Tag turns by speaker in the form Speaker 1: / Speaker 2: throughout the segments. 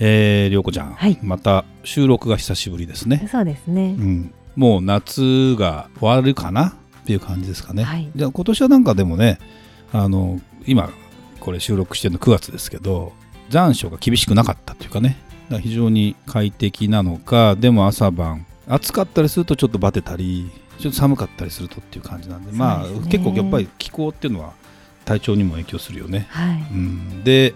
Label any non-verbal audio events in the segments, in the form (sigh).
Speaker 1: えー、涼子ちゃん、
Speaker 2: はい。
Speaker 1: また収録が久しぶりですね、
Speaker 2: そうですね。
Speaker 1: う、ん、もう夏が終わるかなっていう感じですかね、
Speaker 2: はい。
Speaker 1: じゃあ今年はなんかでもねあの今これ収録してるの9月ですけど残暑が厳しくなかったというかね。だから非常に快適なのかでも朝晩暑かったりするとちょっとバテたりちょっと寒かったりするとっていう感じなんでまあ結構やっぱり気候っていうのは体調にも影響するよね、
Speaker 2: はい。
Speaker 1: うん、で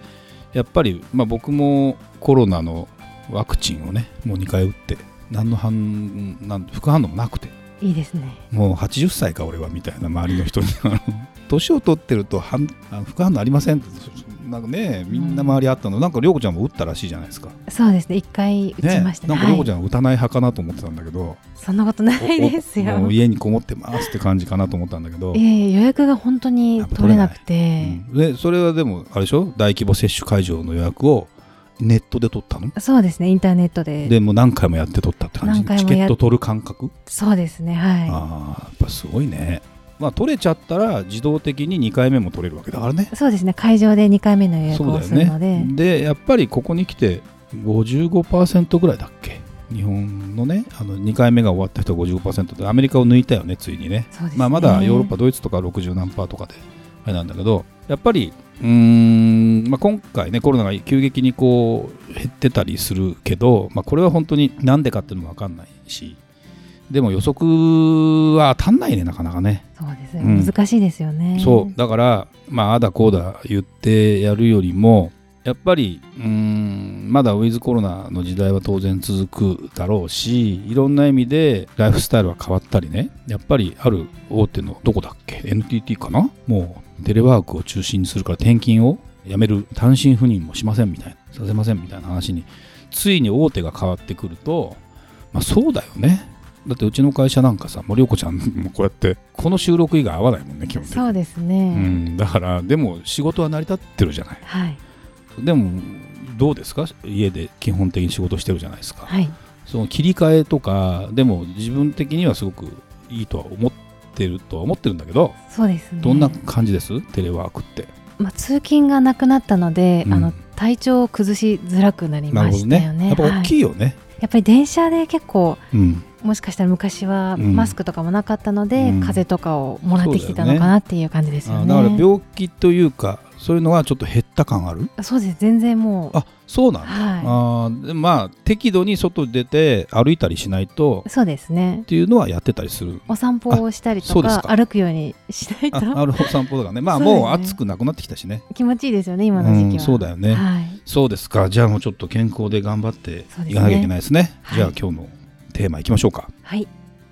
Speaker 1: やっぱり、まあ、僕もコロナのワクチンをねもう2回打って何の反なん副反応もなくて。
Speaker 2: いいですね。
Speaker 1: もう80歳か俺はみたいな周りの人に。年を取ってると反副反応ありませんってなんかねみんな周りあったの、なんか涼子ちゃんも打ったらしいじゃないですか。
Speaker 2: そうですね。一回打ち
Speaker 1: ね
Speaker 2: ました。ね
Speaker 1: なんか涼子ち
Speaker 2: はい、
Speaker 1: ゃんは打たない派かなと思ってたんだけど、
Speaker 2: そんなことないです
Speaker 1: おも
Speaker 2: よ
Speaker 1: う家にこもってますって感じかなと思ったんだけど、
Speaker 2: ええ予約が本当に取れなくて、
Speaker 1: うん。でそれはでもあれでしょ？大規模接種会場の予約をネットで取ったの？
Speaker 2: そうですね。インターネットで。
Speaker 1: でもう何回もやって取ったって感じ？チケット取る感覚？
Speaker 2: そうですね。はい。
Speaker 1: ああやっぱすごいねまあ取れちゃったら自動的に2回目も取れるわけだからね。
Speaker 2: そうですね。会場で2回目の予約をするので、
Speaker 1: ね。でやっぱりここに来て55%ぐらいだっけ？日本のねあの2回目が終わった人が55%でアメリカを抜いたよねついにね。
Speaker 2: ね。
Speaker 1: まあ、まだヨーロッパドイツとか60何パーとかであれなんだけどやっぱりうーん、まあ、今回ねコロナが急激にこう減ってたりするけど、まあ、これは本当になんでかっていうのも分かんないしでも予測は当たんないねなかなかね。
Speaker 2: そうですね、
Speaker 1: うん。
Speaker 2: 難しいですよね。
Speaker 1: そう。だからまああだこうだ言ってやるよりもやっぱりうーんまだウィズコロナの時代は当然続くだろうしいろんな意味でライフスタイルは変わったりね。やっぱりある大手のどこだっけ？NTT かな？もうテレワークを中心にするから転勤をやめる単身赴任もしませんみたいなさせませんみたいな話についに大手が変わってくるとまあそうだよねだってうちの会社なんかさ森岡ちゃんもこうやってこの収録以外合わないもんね基本的に。
Speaker 2: そうです
Speaker 1: う
Speaker 2: ね、
Speaker 1: ん、だからでも仕事は成り立ってるじゃない。
Speaker 2: はい。
Speaker 1: でもどうですか？家で基本的に仕事してるじゃないですか、
Speaker 2: はい。
Speaker 1: その切り替えとかでも自分的にはすごくいいとは思ってるとは思ってるんだけど
Speaker 2: そうですね。
Speaker 1: どんな感じです？テレワークって。
Speaker 2: まあ、通勤がなくなったので、
Speaker 1: うん。
Speaker 2: あの体調を崩しづらくなりましたよね。
Speaker 1: ね。やっぱ大き
Speaker 2: はい
Speaker 1: いよね、
Speaker 2: やっぱり電車で結構
Speaker 1: うん。
Speaker 2: もしかしたら昔は
Speaker 1: うん。
Speaker 2: マスクとかもなかったので、
Speaker 1: うん。
Speaker 2: 風邪とかをもらってきてたのかなっていう感じですよね。
Speaker 1: あだから病気というかそういうのはちょっと減った感ある？
Speaker 2: そうです。全然もう。
Speaker 1: あそうなんだ、
Speaker 2: は
Speaker 1: あーでまあ適度に外出て歩いたりしないと
Speaker 2: いそうですね。
Speaker 1: っていうのはやってたりする。
Speaker 2: お散歩をしたりとか歩くようにしない (laughs)
Speaker 1: あ
Speaker 2: と
Speaker 1: なるほど散歩とかね。まあもう暑くなくなってきたしね。
Speaker 2: 気持ちいいですよね今の時期は、
Speaker 1: うんそうだよね。
Speaker 2: はい、
Speaker 1: そうですか。じゃあもうちょっと健康で頑張っていかなきゃいけないですね。
Speaker 2: はい。
Speaker 1: じゃあ今日のテーマいきましょうか。
Speaker 2: はい。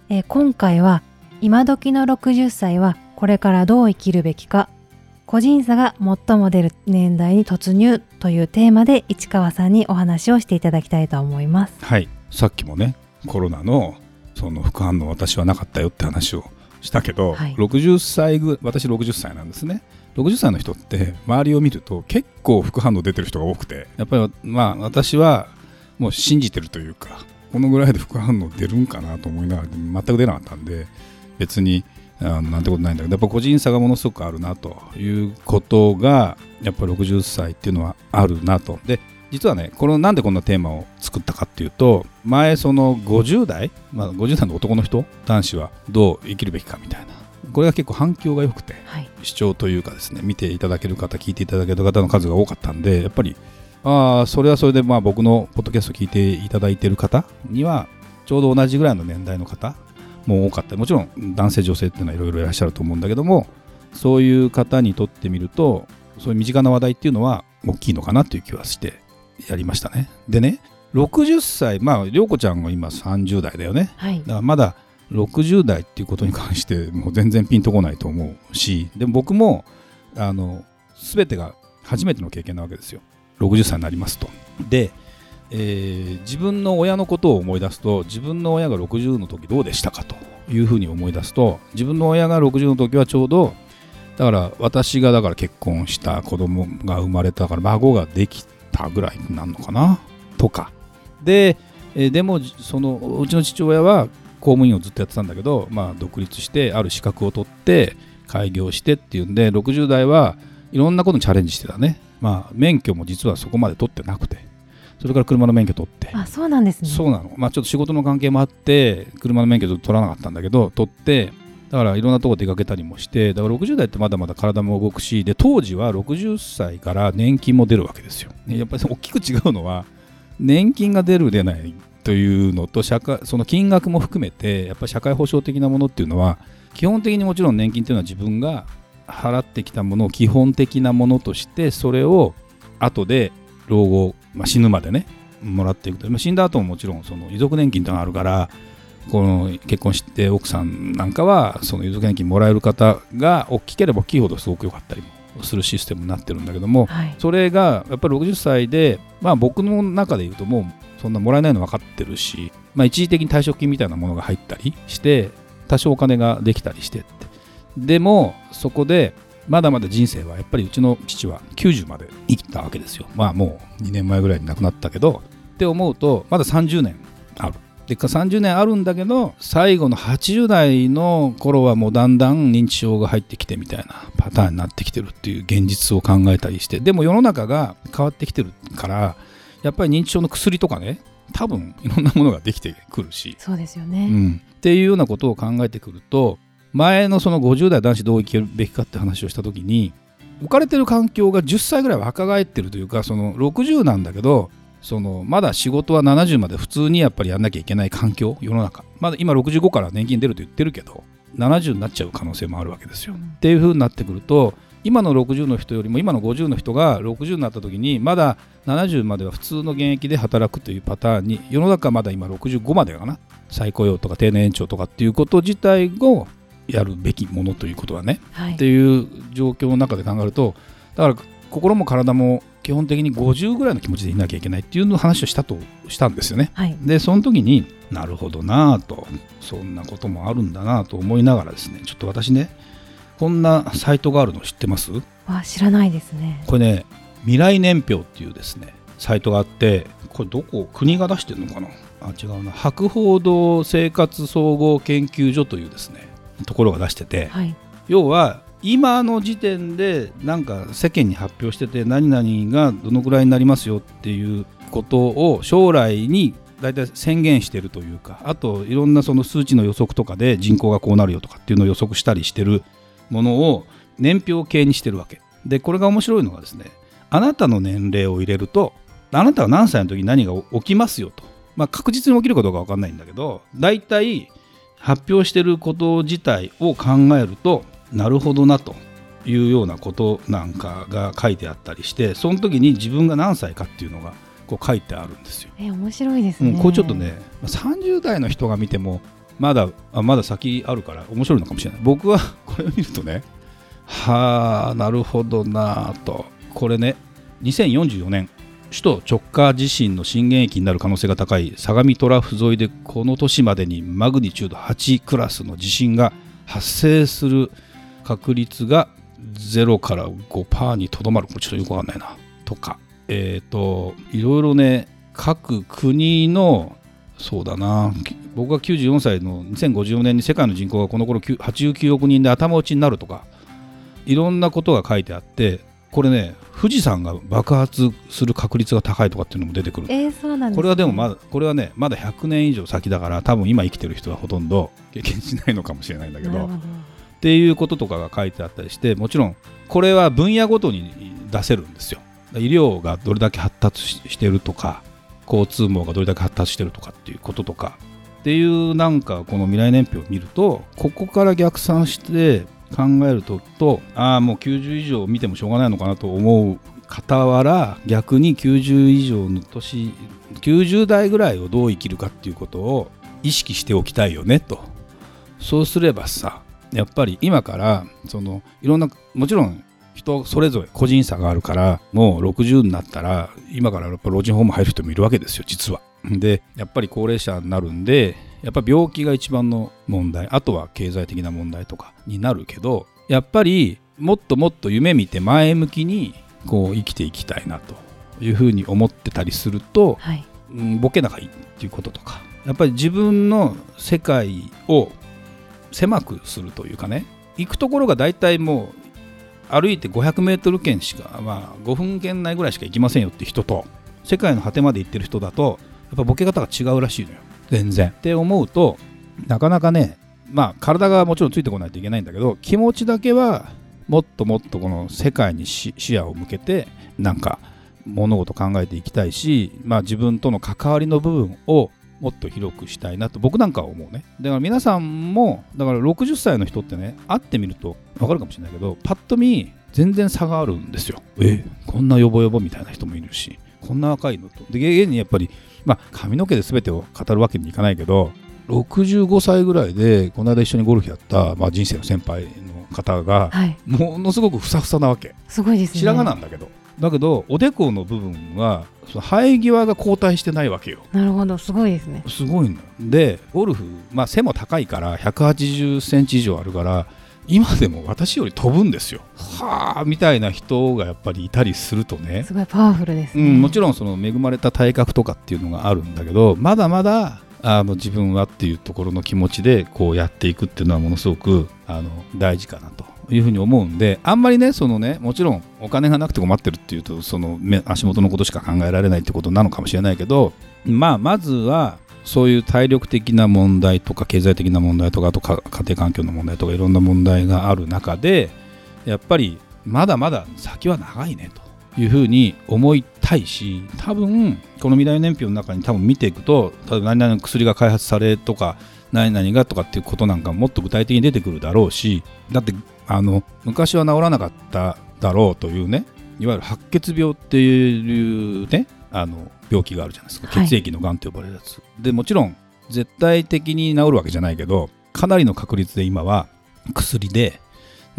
Speaker 2: えー今回は今時の60歳はこれからどう生きるべきか個人差が最も出る年代に突入というテーマで市川さんにお話をしていただきたいと思います。
Speaker 1: はい。さっきもねコロナのその副反応私はなかったよって話をしたけど、
Speaker 2: はい。
Speaker 1: 60歳ぐ私60歳なんですね。60歳の人って周りを見ると結構副反応出てる人が多くてやっぱりまあ私はもう信じてるというかこのぐらいで副反応出るんかなと思いながら全く出なかったんで別にあなんてことないんだけどやっぱ個人差がものすごくあるなということがやっぱり60歳っていうのはあるなと。で実はねこのなんでこんなテーマを作ったかっていうと前その50代、まあ、50代の男の人男子はどう生きるべきかみたいな。これが結構反響が良くて
Speaker 2: はい。
Speaker 1: 視聴というかですね見ていただける方聞いていただける方の数が多かったんでやっぱりああそれはそれでまあ僕のポッドキャスト聞いていただいている方にはちょうど同じぐらいの年代の方も多かった。もちろん男性女性っていうのはいろいろいらっしゃると思うんだけどもそういう方にとってみるとそういう身近な話題っていうのは大きいのかなという気はしてやりましたね。でね60歳まあ涼子ちゃんが今30代だよね。
Speaker 2: はい。
Speaker 1: だからまだ60代っていうことに関してもう全然ピンとこないと思うしでも僕もあの全てが初めての経験なわけですよ。60歳になりますと。でえー自分の親のことを思い出すと自分の親が60の時どうでしたかというふうに思い出すと自分の親が60の時はちょうどだから私がだから結婚した子供が生まれたから孫ができたぐらいになるのかなとか。で、えーでもそのうちの父親は公務員をずっとやってたんだけど、まあ、独立してある資格を取って開業してっていうんで60代はいろんなことにチャレンジしてたね、まあ、免許も実はそこまで取ってなくて。それから車の免許取って。
Speaker 2: あそうなんですね。
Speaker 1: そうなの、まあ、ちょっと仕事の関係もあって車の免許取らなかったんだけど取ってだからいろんなとこ出かけたりもしてだから60代ってまだまだ体も動くしで当時は60歳から年金も出るわけですよ。ねやっぱり大きく違うのは年金が出る出ないというのと社会その金額も含めてやっぱり社会保障的なものっていうのは基本的にもちろん年金っていうのは自分が払ってきたものを基本的なものとしてそれを後で老後、まあ、死ぬまでねもらっていくと。まあ死んだ後ももちろんその遺族年金というのがあるからこの結婚して奥さんなんかはその遺族年金もらえる方が大きければ大きいほどすごく良かったりもするシステムになってるんだけども
Speaker 2: はい。
Speaker 1: それがやっぱり60歳で、まあ、僕の中で言うともうそんなもらえないの分かってるし、まあ、一時的に退職金みたいなものが入ったりして多少お金ができたりしてって。でもそこでまだまだ人生はやっぱりうちの父は90まで生きたわけですよ。まあもう2年前ぐらいに亡くなったけど。って思うとまだ30年ある。で30年あるんだけど最後の80代の頃はもうだんだん認知症が入ってきてみたいなパターンになってきてるっていう現実を考えたりして。でも世の中が変わってきてるからやっぱり認知症の薬とかね多分いろんなものができてくるし、
Speaker 2: そうですよ
Speaker 1: う
Speaker 2: ね、
Speaker 1: ん、っていうようなことを考えてくると前のその50代男子どう生きるべきかって話をした時に置かれてる環境が10歳ぐらい若返ってるというかその60なんだけどそのまだ仕事は70まで普通にやっぱりやんなきゃいけない環境世の中まだ今65から年金出ると言ってるけど70になっちゃう可能性もあるわけですよ。
Speaker 2: うん
Speaker 1: っていう風になってくると今の60の人よりも今の50の人が60になった時にまだ70までは普通の現役で働くというパターンに世の中はまだ今65までかな再雇用とか定年延長とかっていうこと自体をやるべきものということはね
Speaker 2: はい。
Speaker 1: っていう状況の中で考えるとだから心も体も基本的に50ぐらいの気持ちでいなきゃいけないっていうのを話をしたとしたんですよね。
Speaker 2: はい。
Speaker 1: でその時になるほどなぁとそんなこともあるんだなぁと思いながらですねちょっと私ねこんなサイトがあるの知ってます？
Speaker 2: わ知らないですね。
Speaker 1: これね未来年表っていうですねサイトがあってこれどこ？国が出してるのかな？あ違うな。博報堂生活総合研究所というですねところが出してて
Speaker 2: はい。
Speaker 1: 要は今の時点でなんか世間に発表してて何々がどのくらいになりますよっていうことを将来に大体宣言してるというかあといろんなその数値の予測とかで人口がこうなるよとかっていうのを予測したりしてるものを年表系にしてるわけ。でこれが面白いのがですねあなたの年齢を入れるとあなたは何歳の時に何が起きますよと、まあ、確実に起きるかどうか分かんないんだけど大体発表してること自体を考えるとなるほどなというようなことなんかが書いてあったりしてその時に自分が何歳かっていうのがこう書いてあるんですよ。
Speaker 2: え面白いですね、
Speaker 1: うん、これちょっとね30代の人が見てもまだあまだ先あるから面白いのかもしれない。僕は (laughs) これを見るとねはあなるほどなぁと。これね2044年首都直下地震の震源域になる可能性が高い相模トラフ沿いでこの年までにマグニチュード8クラスの地震が発生する確率が0から5%にとどまる。これちょっとよくわかんないな。とか。えっ、といろいろね各国のそうだな。僕が94歳の2054年に世界の人口がこの頃89億人で頭打ちになるとかいろんなことが書いてあってこれね富士山が爆発する確率が高いとかっていうのも出てくる。
Speaker 2: えー、そうなんです、ね、
Speaker 1: これはでもまだこれはねまだ100年以上先だから多分今生きてる人はほとんど経験しないのかもしれないんだけど。っていうこととかが書いてあったりしてもちろんこれは分野ごとに出せるんですよ。医療がどれだけ発達ししてるとか交通網がどれだけ発達してるとかっていうこととか。っていうなんかこの未来年表を見るとここから逆算して考えるととああもう90以上見てもしょうがないのかなと思う傍ら逆に90以上の年90代ぐらいをどう生きるかっていうことを意識しておきたいよねとそうすればさやっぱり今からそのいろんなもちろん人それぞれ個人差があるからもう60になったら今からやっぱ老人ホーム入る人もいるわけですよ実は。でやっぱり高齢者になるんでやっぱ病気が一番の問題あとは経済的な問題とかになるけどやっぱりもっともっと夢見て前向きにこう生きていきたいなというふうに思ってたりすると、
Speaker 2: はい。
Speaker 1: うん、ボケながいいっていうこととかやっぱり自分の世界を狭くするというかね行くところが大体もう歩いて 500m 圏しか、まあ、5分圏内ぐらいしか行きませんよって人と世界の果てまで行ってる人だとやっぱボケ方が違うらしいのよ全然。って思うとなかなかねまあ体がもちろんついてこないといけないんだけど気持ちだけはもっともっとこの世界に視野を向けてなんか物事考えていきたいし、まあ、自分との関わりの部分をもっと広くしたいなと僕なんかは思うね。だから皆さんもだから60歳の人ってね会ってみると分かるかもしれないけどパッと見全然差があるんですよ。えこんなヨボヨボみたいな人もいるし。こんな若いのとで現にやっぱり、まあ、髪の毛で全てを語るわけにいかないけど65歳ぐらいでこの間一緒にゴルフやった、まあ、人生の先輩の方が
Speaker 2: はい。
Speaker 1: ものすごくふさふさなわけ
Speaker 2: すごいですね。
Speaker 1: 白髪なんだけどだけどおでこの部分はその生え際が後退してないわけよ
Speaker 2: なるほど、すごいですね。
Speaker 1: すごいのよでゴルフ、まあ、背も高いから180センチ以上あるから今でも私より飛ぶんですよはあみたいな人がやっぱりいたりするとね
Speaker 2: すごいパワフルですね。
Speaker 1: うん、もちろんその恵まれた体格とかっていうのがあるんだけどまだまだあの自分はっていうところの気持ちでこうやっていくっていうのはものすごくあの大事かなというふうに思うんであんまりねそのねもちろんお金がなくて困ってるっていうとその目足元のことしか考えられないってことなのかもしれないけどまあまずはそういう体力的な問題とか経済的な問題とかあと家庭環境の問題とかいろんな問題がある中でやっぱりまだまだ先は長いねというふうに思いたいし多分この未来年表の中に多分見ていくと例えば何々の薬が開発されとか何々がとかっていうことなんかもっと具体的に出てくるだろうしだってあの昔は治らなかっただろうというねいわゆる白血病っていうねあの病気があるじゃないですか。
Speaker 2: はい。
Speaker 1: 血液のがんと呼ばれるやつ、でもちろん絶対的に治るわけじゃないけどかなりの確率で今は薬で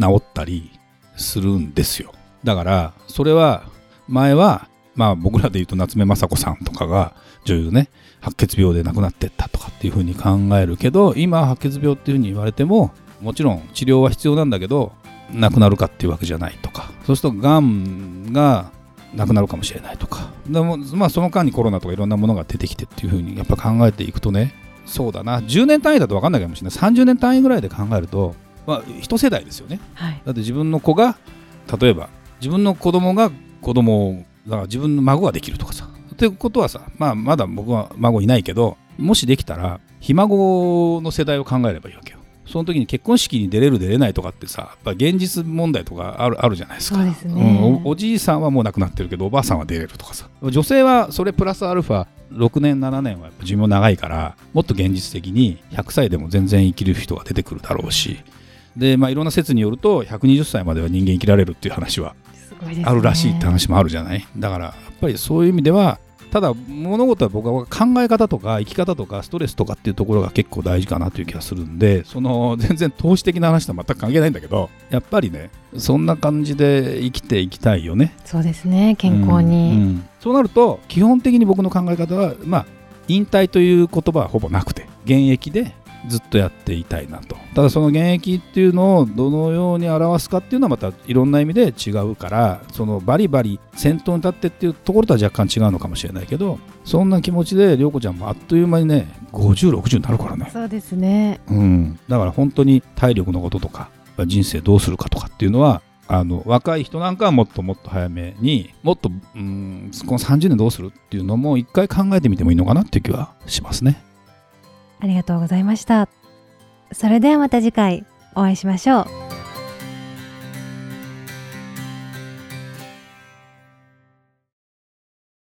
Speaker 1: 治ったりするんですよ。だからそれは前はまあ僕らで言うと夏目雅子さんとかが女優ね白血病で亡くなってったとかっていうふうに考えるけど今白血病っていうふうに言われてももちろん治療は必要なんだけど亡くなるかっていうわけじゃないとか。そうするとがんがなくなるかもしれないとかでもまあその間にコロナとかいろんなものが出てきてっていうふうにやっぱ考えていくとねそうだな。10年単位だと分かんないかもしれない。30年単位ぐらいで考えるとまあ一世代ですよね。
Speaker 2: はい。
Speaker 1: だって自分の子が例えば自分の子供が子供をだから自分の孫ができるとかさ。っていうことはさ、まあ、まだ僕は孫いないけどもしできたらひ孫の世代を考えればいいわけよその時に結婚式に出れる出れないとかってさやっぱ現実問題とかあるあるじゃないですか。
Speaker 2: ね。
Speaker 1: うん。おおじいさんはもう亡くなってるけどおばあさんは出れるとかさ。女性はそれプラスアルファ6年7年はやっぱ寿命長いからもっと現実的に100歳でも全然生きる人が出てくるだろうし。で、まあ、いろんな説によると120歳までは人間生きられるっていう話は。あるらしいって話もあるじゃない。だからやっぱりそういう意味ではただ物事は僕は考え方とか生き方とかストレスとかっていうところが結構大事かなという気がするんでその (laughs) 全然投資的な話とは全く関係ないんだけどやっぱりねそんな感じで生きていきたいよね
Speaker 2: そうですね。健康
Speaker 1: うんう
Speaker 2: に。
Speaker 1: んそうなると基本的に僕の考え方はまあ引退という言葉はほぼなくて現役でずっとやっていたいなとただその現役っていうのをどのように表すかっていうのはまたいろんな意味で違うからそのバリバリ先頭に立ってっていうところとは若干違うのかもしれないけどそんな気持ちで涼子ちゃんもあっという間にね5060になるからね
Speaker 2: そうですね。
Speaker 1: うん、だから本当に体力のこととか人生どうするかとかっていうのはあの若い人なんかはもっともっと早めにもっとうんこの30年どうするっていうのも一回考えてみてもいいのかなっていう気はしますね。
Speaker 2: ありがとうございました。それではまた次回お会いしましょう。